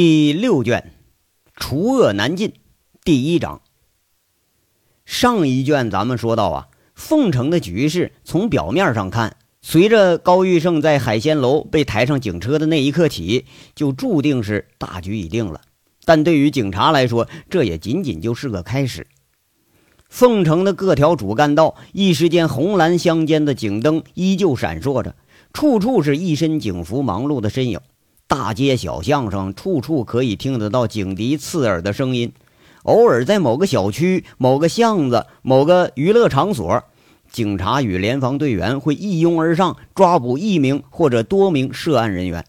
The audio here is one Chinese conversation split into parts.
第六卷，除恶难尽，第一章。上一卷咱们说到啊，凤城的局势从表面上看，随着高玉胜在海鲜楼被抬上警车的那一刻起，就注定是大局已定了。但对于警察来说，这也仅仅就是个开始。凤城的各条主干道，一时间红蓝相间的警灯依旧闪烁着，处处是一身警服忙碌的身影。大街小巷上，处处可以听得到警笛刺耳的声音。偶尔在某个小区、某个巷子、某个娱乐场所，警察与联防队员会一拥而上，抓捕一名或者多名涉案人员。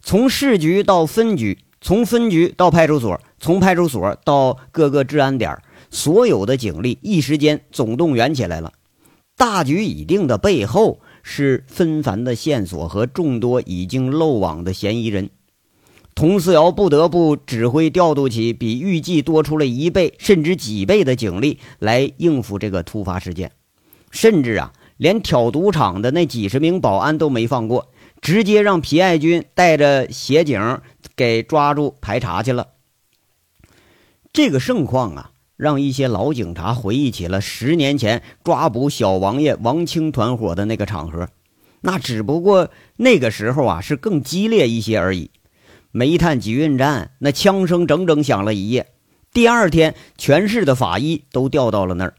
从市局到分局，从分局到派出所，从派出所到各个治安点，所有的警力一时间总动员起来了。大局已定的背后。是纷繁的线索和众多已经漏网的嫌疑人，佟思瑶不得不指挥调度起比预计多出了一倍甚至几倍的警力来应付这个突发事件，甚至啊，连挑赌场的那几十名保安都没放过，直接让皮爱军带着协警给抓住排查去了。这个盛况啊！让一些老警察回忆起了十年前抓捕小王爷王清团伙的那个场合，那只不过那个时候啊是更激烈一些而已。煤炭集运站那枪声整整响了一夜，第二天全市的法医都调到了那儿。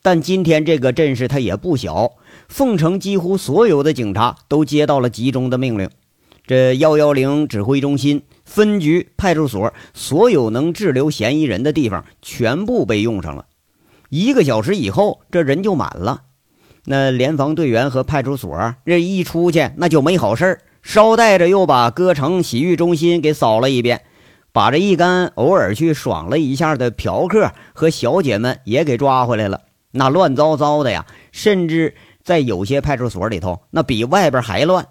但今天这个阵势它也不小，凤城几乎所有的警察都接到了集中的命令。这幺幺零指挥中心、分局、派出所，所有能滞留嫌疑人的地方全部被用上了。一个小时以后，这人就满了。那联防队员和派出所这一出去，那就没好事儿。捎带着又把歌城洗浴中心给扫了一遍，把这一干偶尔去爽了一下的嫖客和小姐们也给抓回来了。那乱糟糟的呀，甚至在有些派出所里头，那比外边还乱。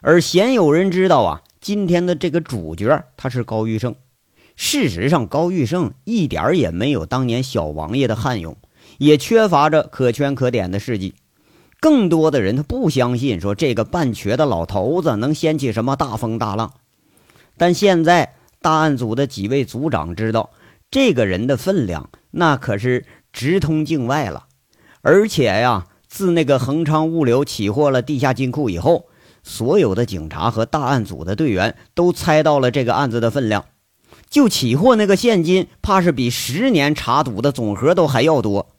而鲜有人知道啊，今天的这个主角他是高玉胜。事实上，高玉胜一点也没有当年小王爷的悍勇，也缺乏着可圈可点的事迹。更多的人他不相信说这个半瘸的老头子能掀起什么大风大浪。但现在大案组的几位组长知道，这个人的分量那可是直通境外了。而且呀，自那个恒昌物流起获了地下金库以后。所有的警察和大案组的队员都猜到了这个案子的分量，就起获那个现金，怕是比十年查赌的总和都还要多。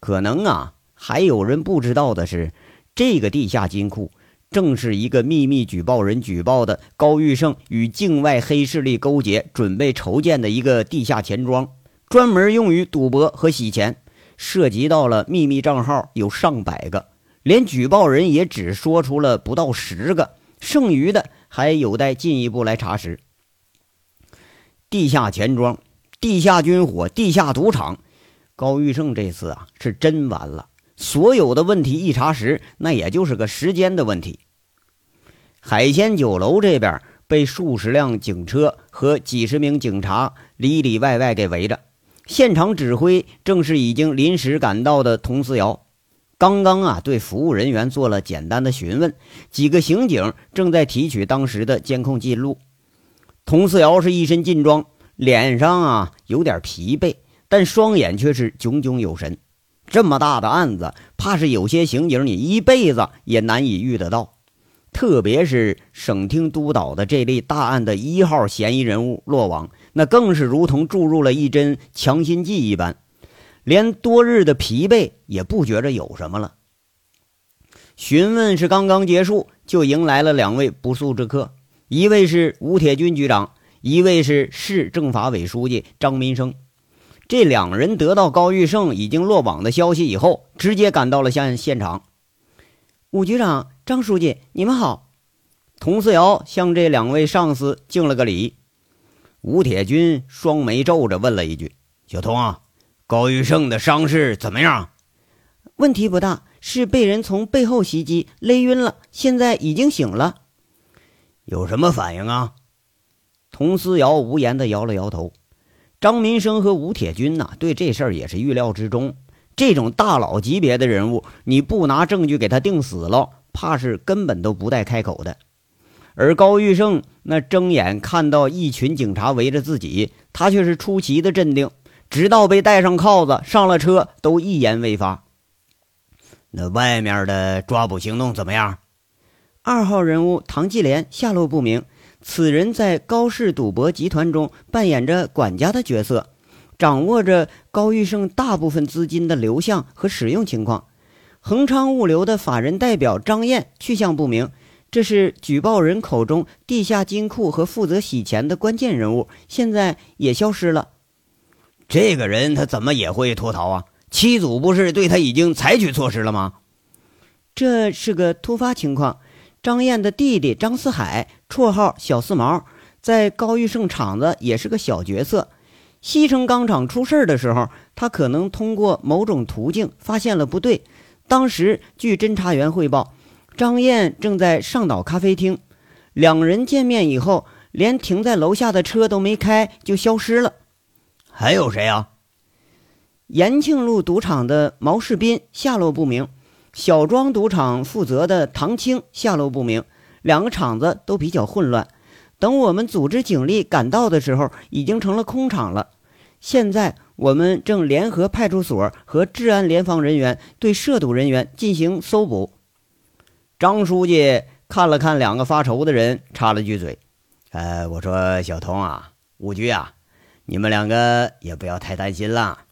可能啊，还有人不知道的是，这个地下金库正是一个秘密举报人举报的高玉胜与境外黑势力勾结，准备筹建的一个地下钱庄，专门用于赌博和洗钱，涉及到了秘密账号有上百个。连举报人也只说出了不到十个，剩余的还有待进一步来查实。地下钱庄、地下军火、地下赌场，高玉胜这次啊是真完了。所有的问题一查实，那也就是个时间的问题。海鲜酒楼这边被数十辆警车和几十名警察里里外外给围着，现场指挥正是已经临时赶到的佟思瑶。刚刚啊，对服务人员做了简单的询问，几个刑警正在提取当时的监控记录。佟思瑶是一身劲装，脸上啊有点疲惫，但双眼却是炯炯有神。这么大的案子，怕是有些刑警你一辈子也难以遇得到。特别是省厅督导的这类大案的一号嫌疑人物落网，那更是如同注入了一针强心剂一般。连多日的疲惫也不觉着有什么了。询问是刚刚结束，就迎来了两位不速之客，一位是吴铁军局长，一位是市政法委书记张民生。这两人得到高玉胜已经落网的消息以后，直接赶到了现现场。吴局长、张书记，你们好。佟思瑶向这两位上司敬了个礼。吴铁军双眉皱着问了一句：“小童啊。”高玉胜的伤势怎么样？问题不大，是被人从背后袭击勒晕了，现在已经醒了。有什么反应啊？佟思瑶无言的摇了摇头。张民生和吴铁军呐，对这事儿也是预料之中。这种大佬级别的人物，你不拿证据给他定死了，怕是根本都不带开口的。而高玉胜那睁眼看到一群警察围着自己，他却是出奇的镇定，直到被戴上铐子上了车，都一言未发。那外面的抓捕行动怎么样？二号人物唐继莲下落不明，此人在高氏赌博集团中扮演着管家的角色，掌握着高玉胜大部分资金的流向和使用情况。恒昌物流的法人代表张燕去向不明。这是举报人口中地下金库和负责洗钱的关键人物，现在也消失了。这个人他怎么也会脱逃啊？七组不是对他已经采取措施了吗？这是个突发情况。张燕的弟弟张四海，绰号小四毛，在高玉胜厂子也是个小角色。西城钢厂出事的时候，他可能通过某种途径发现了不对。当时据侦查员汇报。张燕正在上岛咖啡厅，两人见面以后，连停在楼下的车都没开就消失了。还有谁啊？延庆路赌场的毛世斌下落不明，小庄赌场负责的唐青下落不明。两个场子都比较混乱。等我们组织警力赶到的时候，已经成了空场了。现在我们正联合派出所和治安联防人员对涉赌人员进行搜捕。张书记看了看两个发愁的人，插了句嘴：“呃，我说小童啊，武局啊，你们两个也不要太担心了。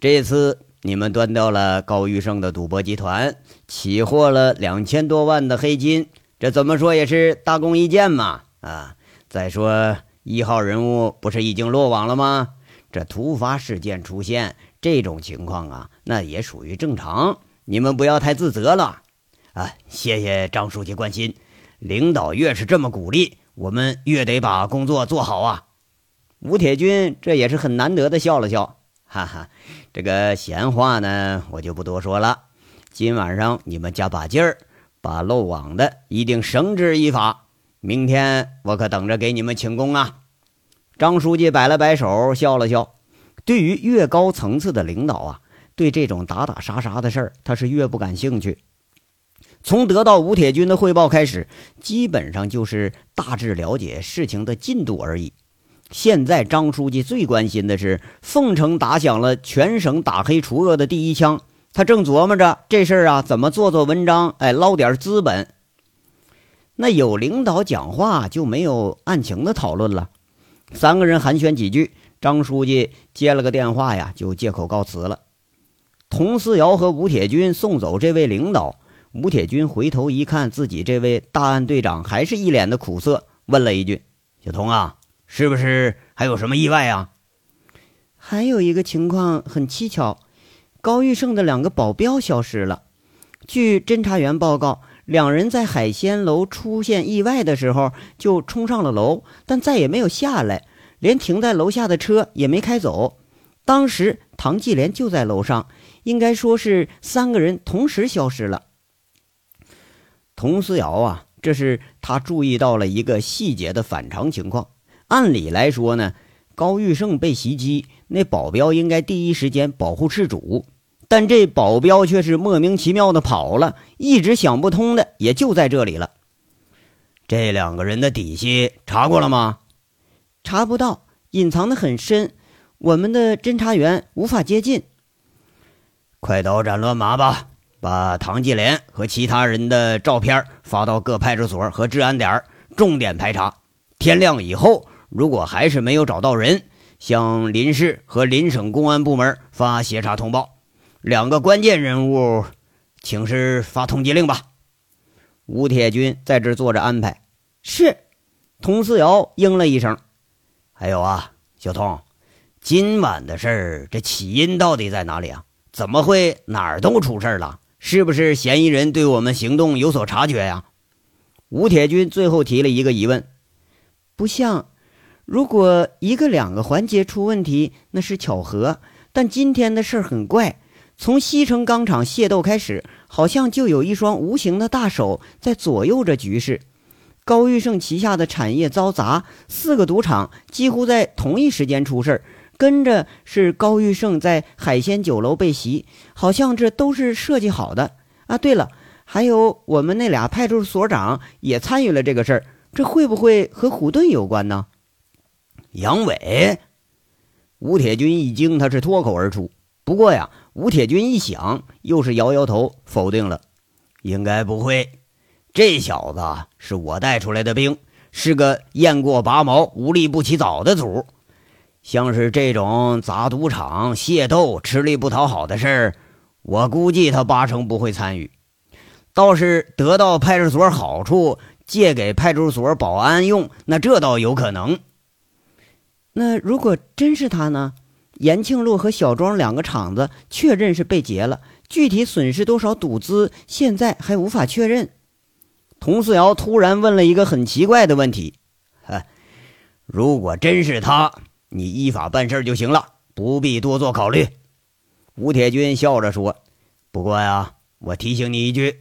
这次你们端掉了高玉胜的赌博集团，起获了两千多万的黑金，这怎么说也是大功一件嘛。啊，再说一号人物不是已经落网了吗？这突发事件出现这种情况啊，那也属于正常。你们不要太自责了。”啊，谢谢张书记关心，领导越是这么鼓励，我们越得把工作做好啊。吴铁军这也是很难得的笑了笑，哈哈，这个闲话呢，我就不多说了。今晚上你们加把劲儿，把漏网的一定绳之以法。明天我可等着给你们请功啊。张书记摆了摆手，笑了笑。对于越高层次的领导啊，对这种打打杀杀的事儿，他是越不感兴趣。从得到吴铁军的汇报开始，基本上就是大致了解事情的进度而已。现在张书记最关心的是凤城打响了全省打黑除恶的第一枪，他正琢磨着这事儿啊怎么做做文章，哎，捞点资本。那有领导讲话就没有案情的讨论了。三个人寒暄几句，张书记接了个电话呀，就借口告辞了。佟思瑶和吴铁军送走这位领导。吴铁军回头一看，自己这位大案队长还是一脸的苦涩，问了一句：“小童啊，是不是还有什么意外啊？”还有一个情况很蹊跷，高玉胜的两个保镖消失了。据侦查员报告，两人在海鲜楼出现意外的时候就冲上了楼，但再也没有下来，连停在楼下的车也没开走。当时唐继莲就在楼上，应该说是三个人同时消失了。佟思瑶啊，这是他注意到了一个细节的反常情况。按理来说呢，高玉胜被袭击，那保镖应该第一时间保护事主，但这保镖却是莫名其妙的跑了。一直想不通的也就在这里了。这两个人的底细查过了吗？查不到，隐藏的很深，我们的侦查员无法接近。快刀斩乱麻吧！把唐继莲和其他人的照片发到各派出所和治安点，重点排查。天亮以后，如果还是没有找到人，向林市和邻省公安部门发协查通报。两个关键人物，请示发通缉令吧。吴铁军在这坐着安排。是，佟思瑶应了一声。还有啊，小童，今晚的事儿，这起因到底在哪里啊？怎么会哪儿都出事了？是不是嫌疑人对我们行动有所察觉呀？吴铁军最后提了一个疑问：不像，如果一个两个环节出问题，那是巧合。但今天的事儿很怪，从西城钢厂械斗开始，好像就有一双无形的大手在左右着局势。高玉胜旗下的产业遭砸，四个赌场几乎在同一时间出事儿。跟着是高玉胜在海鲜酒楼被袭，好像这都是设计好的啊！对了，还有我们那俩派出所长也参与了这个事儿，这会不会和虎盾有关呢？杨伟，吴铁军一惊，他是脱口而出。不过呀，吴铁军一想，又是摇摇头，否定了。应该不会，这小子是我带出来的兵，是个雁过拔毛、无利不起早的主。像是这种砸赌场、械斗、吃力不讨好的事儿，我估计他八成不会参与。倒是得到派出所好处，借给派出所保安用，那这倒有可能。那如果真是他呢？延庆路和小庄两个厂子确认是被劫了，具体损失多少赌资，现在还无法确认。童四瑶突然问了一个很奇怪的问题：“呵，如果真是他，你依法办事就行了，不必多做考虑。”吴铁军笑着说：“不过呀，我提醒你一句，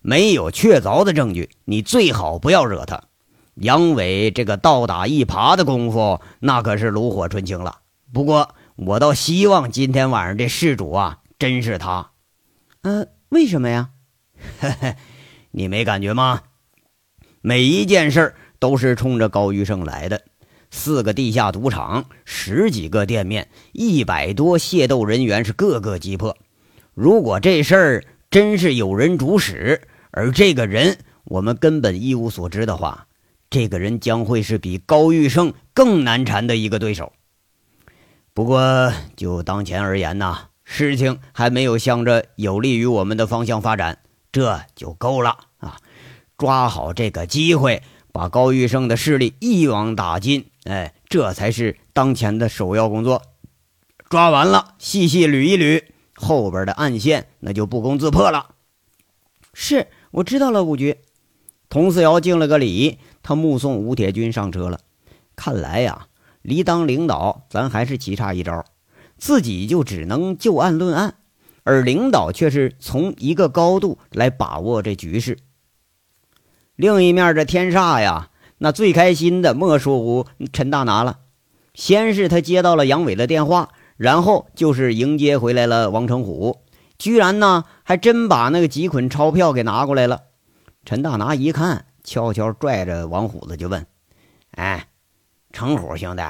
没有确凿的证据，你最好不要惹他。杨伟这个倒打一耙的功夫，那可是炉火纯青了。不过……”我倒希望今天晚上这事主啊，真是他。呃，为什么呀？你没感觉吗？每一件事都是冲着高玉胜来的。四个地下赌场，十几个店面，一百多械斗人员，是个个击破。如果这事儿真是有人主使，而这个人我们根本一无所知的话，这个人将会是比高玉胜更难缠的一个对手。不过，就当前而言呢，事情还没有向着有利于我们的方向发展，这就够了啊！抓好这个机会，把高玉胜的势力一网打尽，哎，这才是当前的首要工作。抓完了，细细捋一捋后边的暗线，那就不攻自破了。是我知道了，五局。童四瑶敬了个礼，他目送吴铁军上车了。看来呀。离当领导，咱还是棋差一招，自己就只能就案论案，而领导却是从一个高度来把握这局势。另一面，这天煞呀，那最开心的莫说乎陈大拿了。先是他接到了杨伟的电话，然后就是迎接回来了王成虎，居然呢还真把那个几捆钞票给拿过来了。陈大拿一看，悄悄拽着王虎子就问：“哎。”成虎兄弟，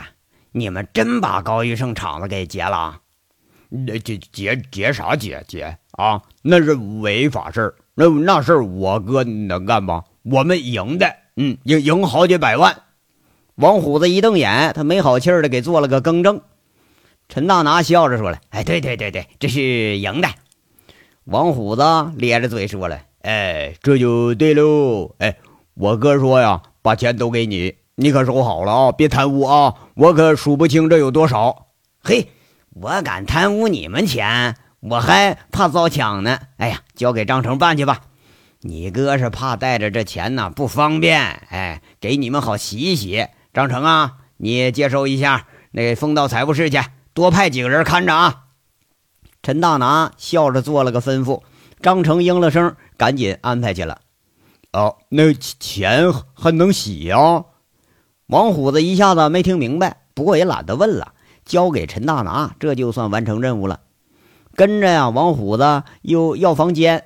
你们真把高玉胜厂子给劫了？那劫劫劫啥劫劫啊？那是违法事儿，那那事儿我哥能干吗？我们赢的，嗯，赢赢好几百万。王虎子一瞪眼，他没好气儿的给做了个更正。陈大拿笑着说了：“哎，对对对对，这是赢的。”王虎子咧着嘴说了：“哎，这就对喽。哎，我哥说呀，把钱都给你。”你可收好了啊！别贪污啊！我可数不清这有多少。嘿，我敢贪污你们钱，我还怕遭抢呢。哎呀，交给张成办去吧。你哥是怕带着这钱呢不方便。哎，给你们好洗一洗。张成啊，你接收一下那封到财务室去，多派几个人看着啊。陈大拿笑着做了个吩咐，张成应了声，赶紧安排去了。哦，那钱还能洗呀？王虎子一下子没听明白，不过也懒得问了，交给陈大拿，这就算完成任务了。跟着呀，王虎子又要房间。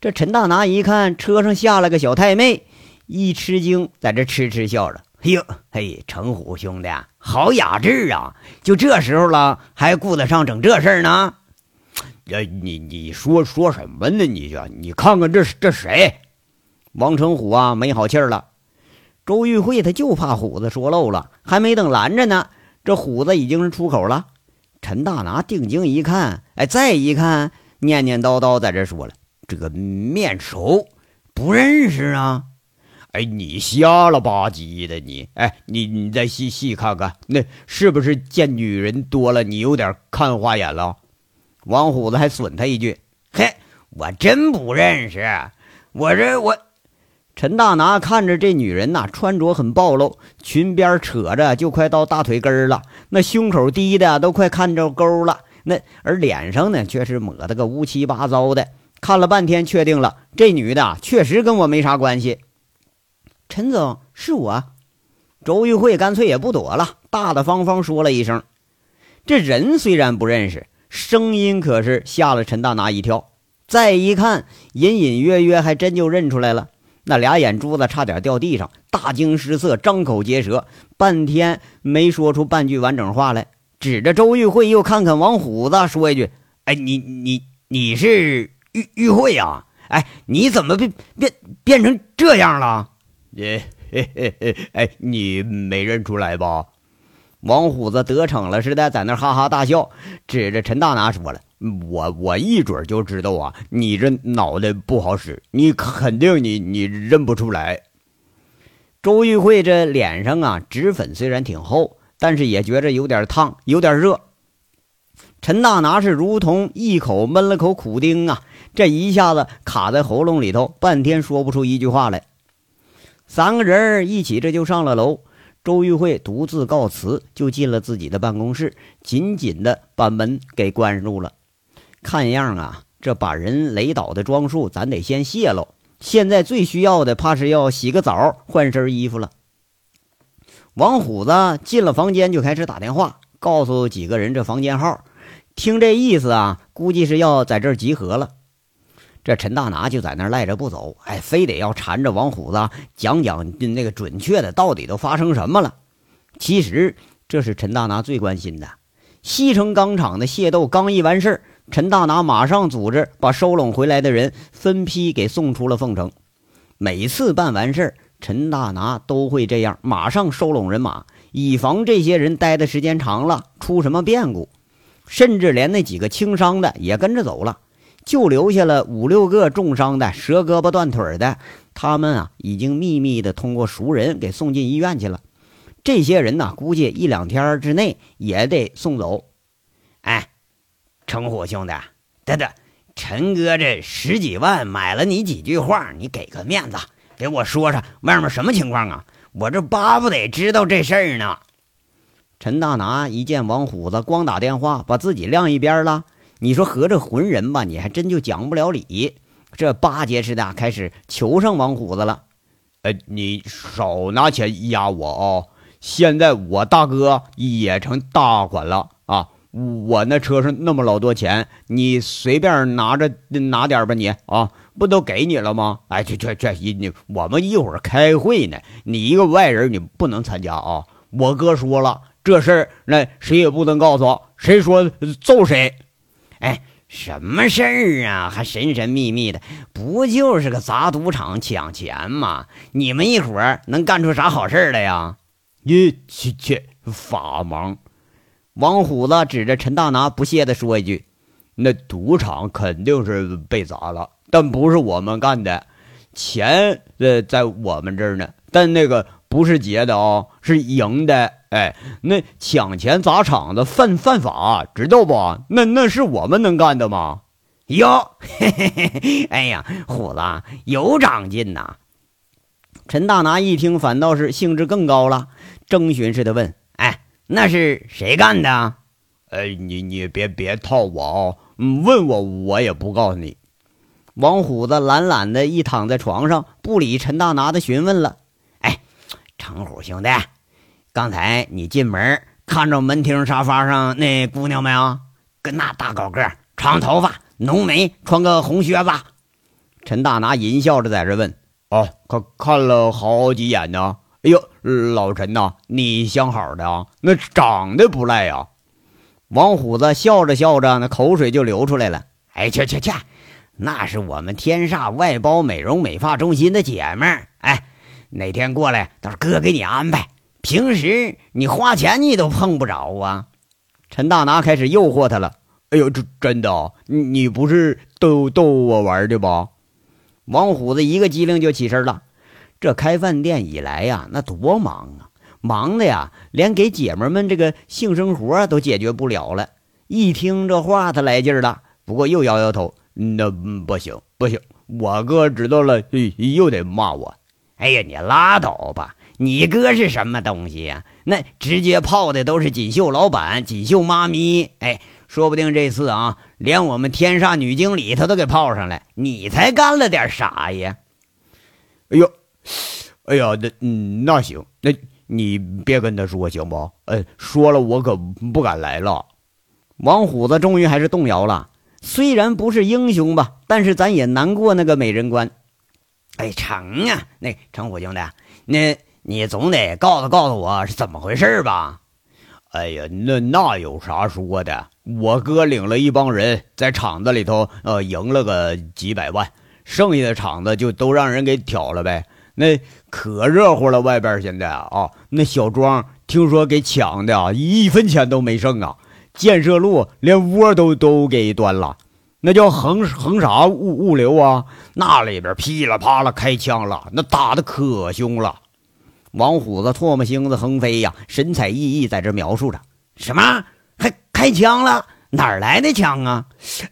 这陈大拿一看车上下来个小太妹，一吃惊，在这痴痴笑着：“哎呦，嘿，程虎兄弟，好雅致啊！就这时候了，还顾得上整这事儿呢？哎，你你说说什么呢？你这，你看看这这谁？王成虎啊，没好气儿了。”周玉慧他就怕虎子说漏了，还没等拦着呢，这虎子已经是出口了。陈大拿定睛一看，哎，再一看，念念叨叨在这说了：“这个面熟，不认识啊！哎，你瞎了吧唧的你！哎，你你再细细看看，那是不是见女人多了，你有点看花眼了？”王虎子还损他一句：“嘿，我真不认识，我这我。”陈大拿看着这女人呐，穿着很暴露，裙边扯着就快到大腿根了，那胸口低的都快看着沟了，那而脸上呢却是抹的个乌七八糟的。看了半天，确定了这女的确实跟我没啥关系。陈总，是我。周玉慧干脆也不躲了，大大方方说了一声。这人虽然不认识，声音可是吓了陈大拿一跳。再一看，隐隐约约还真就认出来了。那俩眼珠子差点掉地上，大惊失色，张口结舌，半天没说出半句完整话来，指着周玉慧又看看王虎子，说一句：“哎，你你你是玉玉慧呀？哎，你怎么变变变成这样了？”耶嘿嘿嘿，哎，你没认出来吧？王虎子得逞了似的，在那哈哈大笑，指着陈大拿说了：“我我一准就知道啊，你这脑袋不好使，你肯定你你认不出来。”周玉慧这脸上啊，脂粉虽然挺厚，但是也觉着有点烫，有点热。陈大拿是如同一口闷了口苦丁啊，这一下子卡在喉咙里头，半天说不出一句话来。三个人一起这就上了楼。周玉慧独自告辞，就进了自己的办公室，紧紧的把门给关住了。看样啊，这把人雷倒的装束，咱得先卸喽。现在最需要的，怕是要洗个澡，换身衣服了。王虎子进了房间，就开始打电话，告诉几个人这房间号。听这意思啊，估计是要在这儿集合了。这陈大拿就在那儿赖着不走，哎，非得要缠着王虎子讲讲那个准确的到底都发生什么了。其实这是陈大拿最关心的。西城钢厂的械斗刚一完事儿，陈大拿马上组织把收拢回来的人分批给送出了凤城。每次办完事儿，陈大拿都会这样，马上收拢人马，以防这些人待的时间长了出什么变故。甚至连那几个轻伤的也跟着走了。就留下了五六个重伤的、折胳膊断腿的，他们啊已经秘密的通过熟人给送进医院去了。这些人呢，估计一两天之内也得送走。哎，程虎兄弟，等等，陈哥这十几万买了你几句话，你给个面子，给我说说外面什么情况啊？我这巴不得知道这事儿呢。陈大拿一见王虎子光打电话，把自己晾一边了。你说合着浑人吧，你还真就讲不了理。这巴结似的开始求上王虎子了。哎，你少拿钱压我哦！现在我大哥也成大款了啊！我那车上那么老多钱，你随便拿着拿点吧，你啊，不都给你了吗？哎，去去去，你我们一会儿开会呢，你一个外人你不能参加啊！我哥说了，这事儿那谁也不能告诉，谁说揍谁。哎，什么事儿啊？还神神秘秘的，不就是个砸赌场抢钱吗？你们一伙儿能干出啥好事来呀？你去去法盲！王虎子指着陈大拿不屑地说一句：“那赌场肯定是被砸了，但不是我们干的，钱呃在我们这儿呢。但那个不是劫的啊，是赢的。”哎，那抢钱砸场子犯犯法，知道不？那那是我们能干的吗？哟，嘿嘿嘿，哎呀，虎子有长进呐！陈大拿一听，反倒是兴致更高了，征询似的问：“，那是谁干的？”哎，你你别别套我哦，问我我也不告诉你。王虎子懒懒的一躺在床上，不理陈大拿的询问了。哎，程虎兄弟。刚才你进门看着门厅沙发上那姑娘没有？跟那大高个，长头发，浓眉，穿个红靴子。陈大拿淫笑着在这问：“哦，看看了好几眼呢。哎呦，老陈呐，你相好的啊，那长得不赖呀。”王虎子笑着笑着，那口水就流出来了。哎，去去去，那是我们天煞外包美容美发中心的姐们儿。哎，哪天过来，到时候哥给你安排。平时你花钱你都碰不着啊！陈大拿开始诱惑他了。哎呦，这真的？你你不是逗逗我玩的吧？王虎子一个机灵就起身了。这开饭店以来呀，那多忙啊，忙的呀，连给姐们们这个性生活都解决不了了。一听这话，他来劲了，不过又摇摇头。那不行不行，我哥知道了又得骂我。哎呀，你拉倒吧！你哥是什么东西呀？那直接泡的都是锦绣老板、锦绣妈咪。哎，说不定这次啊，连我们天煞女经理他都给泡上来。你才干了点啥呀？哎呦，哎呀，那嗯，那行，那你别跟他说行不？哎，说了我可不敢来了。王虎子终于还是动摇了。虽然不是英雄吧，但是咱也难过那个美人关。哎，成啊！那成虎兄弟，那你总得告诉告诉我是怎么回事吧？哎呀，那那有啥说的？我哥领了一帮人在厂子里头，呃，赢了个几百万，剩下的厂子就都让人给挑了呗。那可热乎了，外边现在啊，那小庄听说给抢的，一分钱都没剩啊。建设路连窝都都给端了，那叫横横啥物物流啊？那里边噼里啪啦开枪了，那打的可凶了。王虎子唾沫星子横飞呀，神采奕奕在这描述着：“什么？还开枪了？哪儿来的枪啊？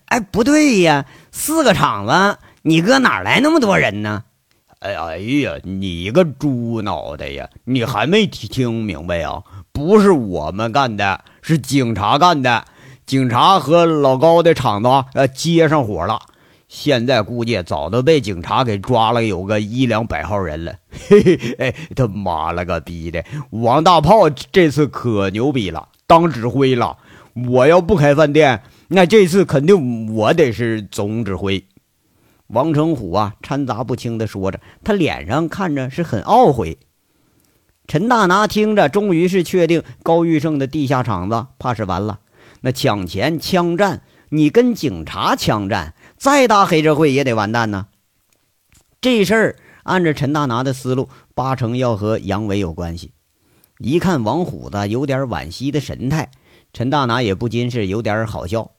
哎，不对呀，四个厂子，你哥哪来那么多人呢？哎哎呀，你个猪脑袋呀！你还没听明白呀？不是我们干的，是警察干的。警察和老高的厂子呃接上火了。”现在估计早都被警察给抓了，有个一两百号人了。嘿嘿，哎，他妈了个逼的！王大炮这次可牛逼了，当指挥了。我要不开饭店，那这次肯定我得是总指挥。王成虎啊，掺杂不清的说着，他脸上看着是很懊悔。陈大拿听着，终于是确定高玉胜的地下厂子怕是完了。那抢钱枪战，你跟警察枪战？再大黑社会也得完蛋呢。这事儿按着陈大拿的思路，八成要和杨伟有关系。一看王虎子有点惋惜的神态，陈大拿也不禁是有点好笑。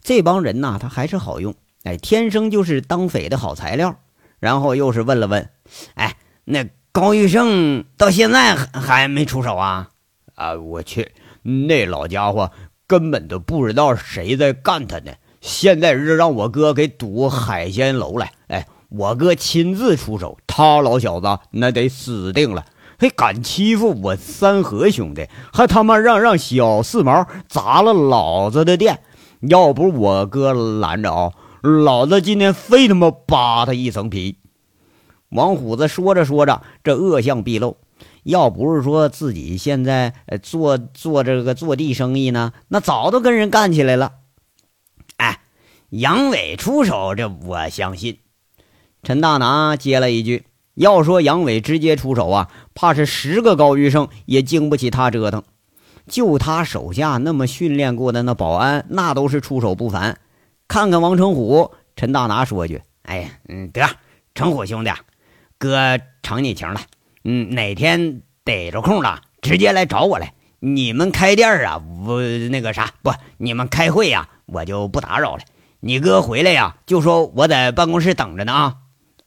这帮人呐，他还是好用，哎，天生就是当匪的好材料。然后又是问了问，哎，那高玉胜到现在还没出手啊？啊，我去，那老家伙根本都不知道谁在干他呢。现在是让我哥给堵海鲜楼来，哎，我哥亲自出手，他老小子那得死定了！还敢欺负我三河兄弟，还他妈让让小四毛砸了老子的店！要不我哥拦着啊，老子今天非他妈扒他一层皮！王虎子说着说着，这恶相毕露。要不是说自己现在做做这个坐地生意呢，那早都跟人干起来了。哎杨伟出手，这我相信。陈大拿接了一句：“要说杨伟直接出手啊，怕是十个高玉胜也经不起他折腾。就他手下那么训练过的那保安，那都是出手不凡。看看王成虎，陈大拿说句：‘哎呀，嗯，得，成虎兄弟，哥承你情了。嗯，哪天逮着空了，直接来找我来。你们开店啊，我那个啥，不，你们开会呀，我就不打扰了。’”你哥回来呀，就说我在办公室等着呢啊！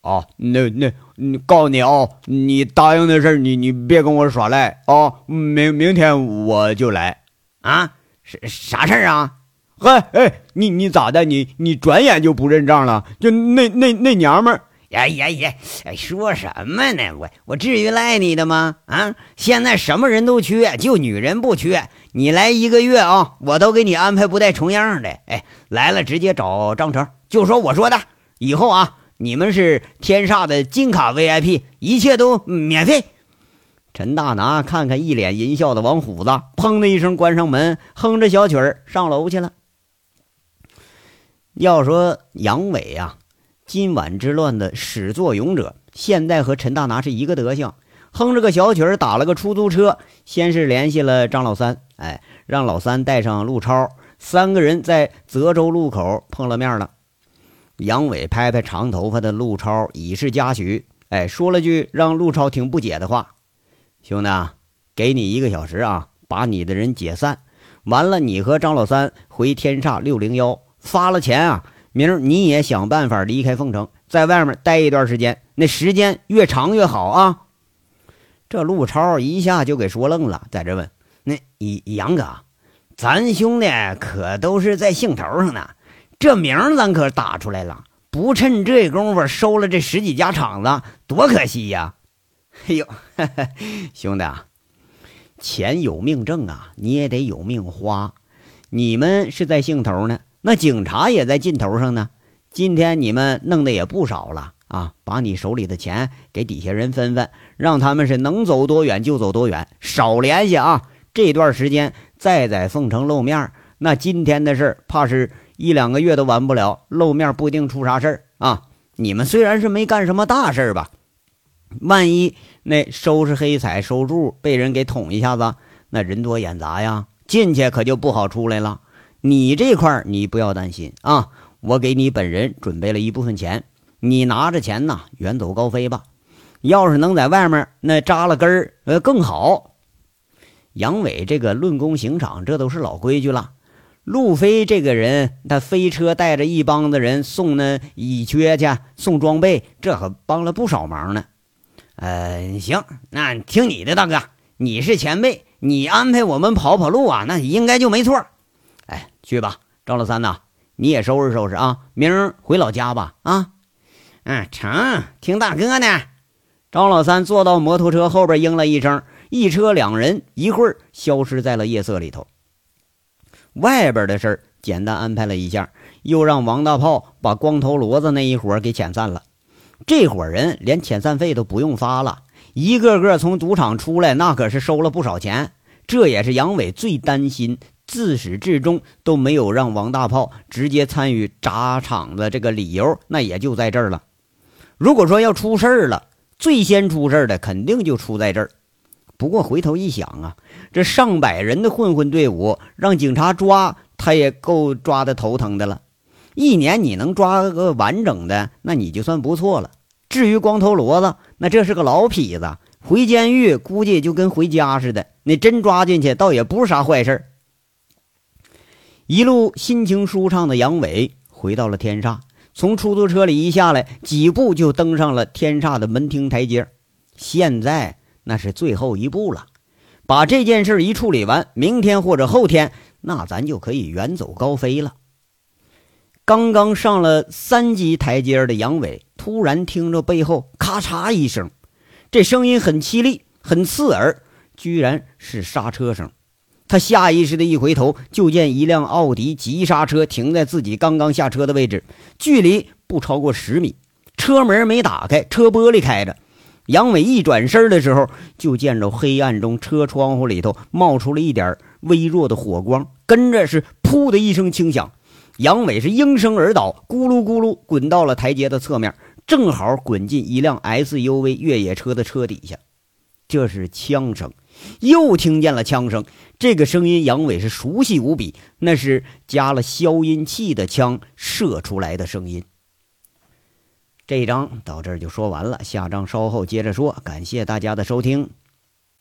哦，那那，你告诉你哦，你答应的事你你别跟我耍赖啊！明明天我就来啊！啥啥事儿啊？嗨，哎，你你咋的？你你转眼就不认账了？就那那那娘们儿。呀呀呀！哎，说什么呢？我我至于赖你的吗？啊！现在什么人都缺，就女人不缺。你来一个月啊，我都给你安排不带重样的。哎，来了直接找张成，就说我说的。以后啊，你们是天煞的金卡 VIP，一切都免费。陈大拿看看一脸淫笑的王虎子，砰的一声关上门，哼着小曲儿上楼去了。要说杨伟呀。今晚之乱的始作俑者，现在和陈大拿是一个德行，哼着个小曲儿，打了个出租车，先是联系了张老三，哎，让老三带上陆超，三个人在泽州路口碰了面了。杨伟拍拍长头发的陆超，以示嘉许，哎，说了句让陆超挺不解的话：“兄弟，啊给你一个小时啊，把你的人解散，完了你和张老三回天煞六零幺，发了钱啊。”明儿你也想办法离开凤城，在外面待一段时间，那时间越长越好啊！这陆超一下就给说愣了，在这问：“那杨哥，咱兄弟可都是在兴头上呢，这名咱可打出来了，不趁这功夫收了这十几家厂子，多可惜呀！”哎呦，兄弟啊，钱有命挣啊，你也得有命花。你们是在兴头呢。那警察也在劲头上呢，今天你们弄的也不少了啊！把你手里的钱给底下人分分，让他们是能走多远就走多远，少联系啊！这段时间再在凤城露面，那今天的事儿怕是一两个月都完不了，露面不一定出啥事儿啊！你们虽然是没干什么大事吧，万一那收拾黑彩收柱被人给捅一下子，那人多眼杂呀，进去可就不好出来了。你这块你不要担心啊，我给你本人准备了一部分钱，你拿着钱呐远走高飞吧。要是能在外面那扎了根儿，呃更好。杨伟这个论功行赏，这都是老规矩了。路飞这个人，他飞车带着一帮子人送那乙缺去送装备，这可帮了不少忙呢。呃，行，那听你的，大哥，你是前辈，你安排我们跑跑路啊，那应该就没错。哎，去吧，赵老三呐，你也收拾收拾啊，明儿回老家吧。啊，嗯，成，听大哥的。赵老三坐到摩托车后边，应了一声，一车两人一会儿消失在了夜色里头。外边的事儿简单安排了一下，又让王大炮把光头骡子那一伙给遣散了。这伙人连遣散费都不用发了，一个个从赌场出来，那可是收了不少钱。这也是杨伟最担心，自始至终都没有让王大炮直接参与砸场子这个理由，那也就在这儿了。如果说要出事儿了，最先出事儿的肯定就出在这儿。不过回头一想啊，这上百人的混混队伍让警察抓，他也够抓的头疼的了。一年你能抓个完整的，那你就算不错了。至于光头骡子，那这是个老痞子，回监狱估计就跟回家似的。那真抓进去，倒也不是啥坏事儿一路心情舒畅的杨伟回到了天煞，从出租车里一下来，几步就登上了天煞的门厅台阶。现在。那是最后一步了，把这件事一处理完，明天或者后天，那咱就可以远走高飞了。刚刚上了三级台阶的杨伟，突然听着背后咔嚓一声，这声音很凄厉，很刺耳，居然是刹车声。他下意识的一回头，就见一辆奥迪急刹车停在自己刚刚下车的位置，距离不超过十米，车门没打开，车玻璃开着。杨伟一转身的时候，就见着黑暗中车窗户里头冒出了一点微弱的火光，跟着是“噗”的一声轻响，杨伟是应声而倒，咕噜咕噜滚到了台阶的侧面，正好滚进一辆 SUV 越野车的车底下。这是枪声，又听见了枪声，这个声音杨伟是熟悉无比，那是加了消音器的枪射出来的声音。这一章到这儿就说完了，下章稍后接着说。感谢大家的收听。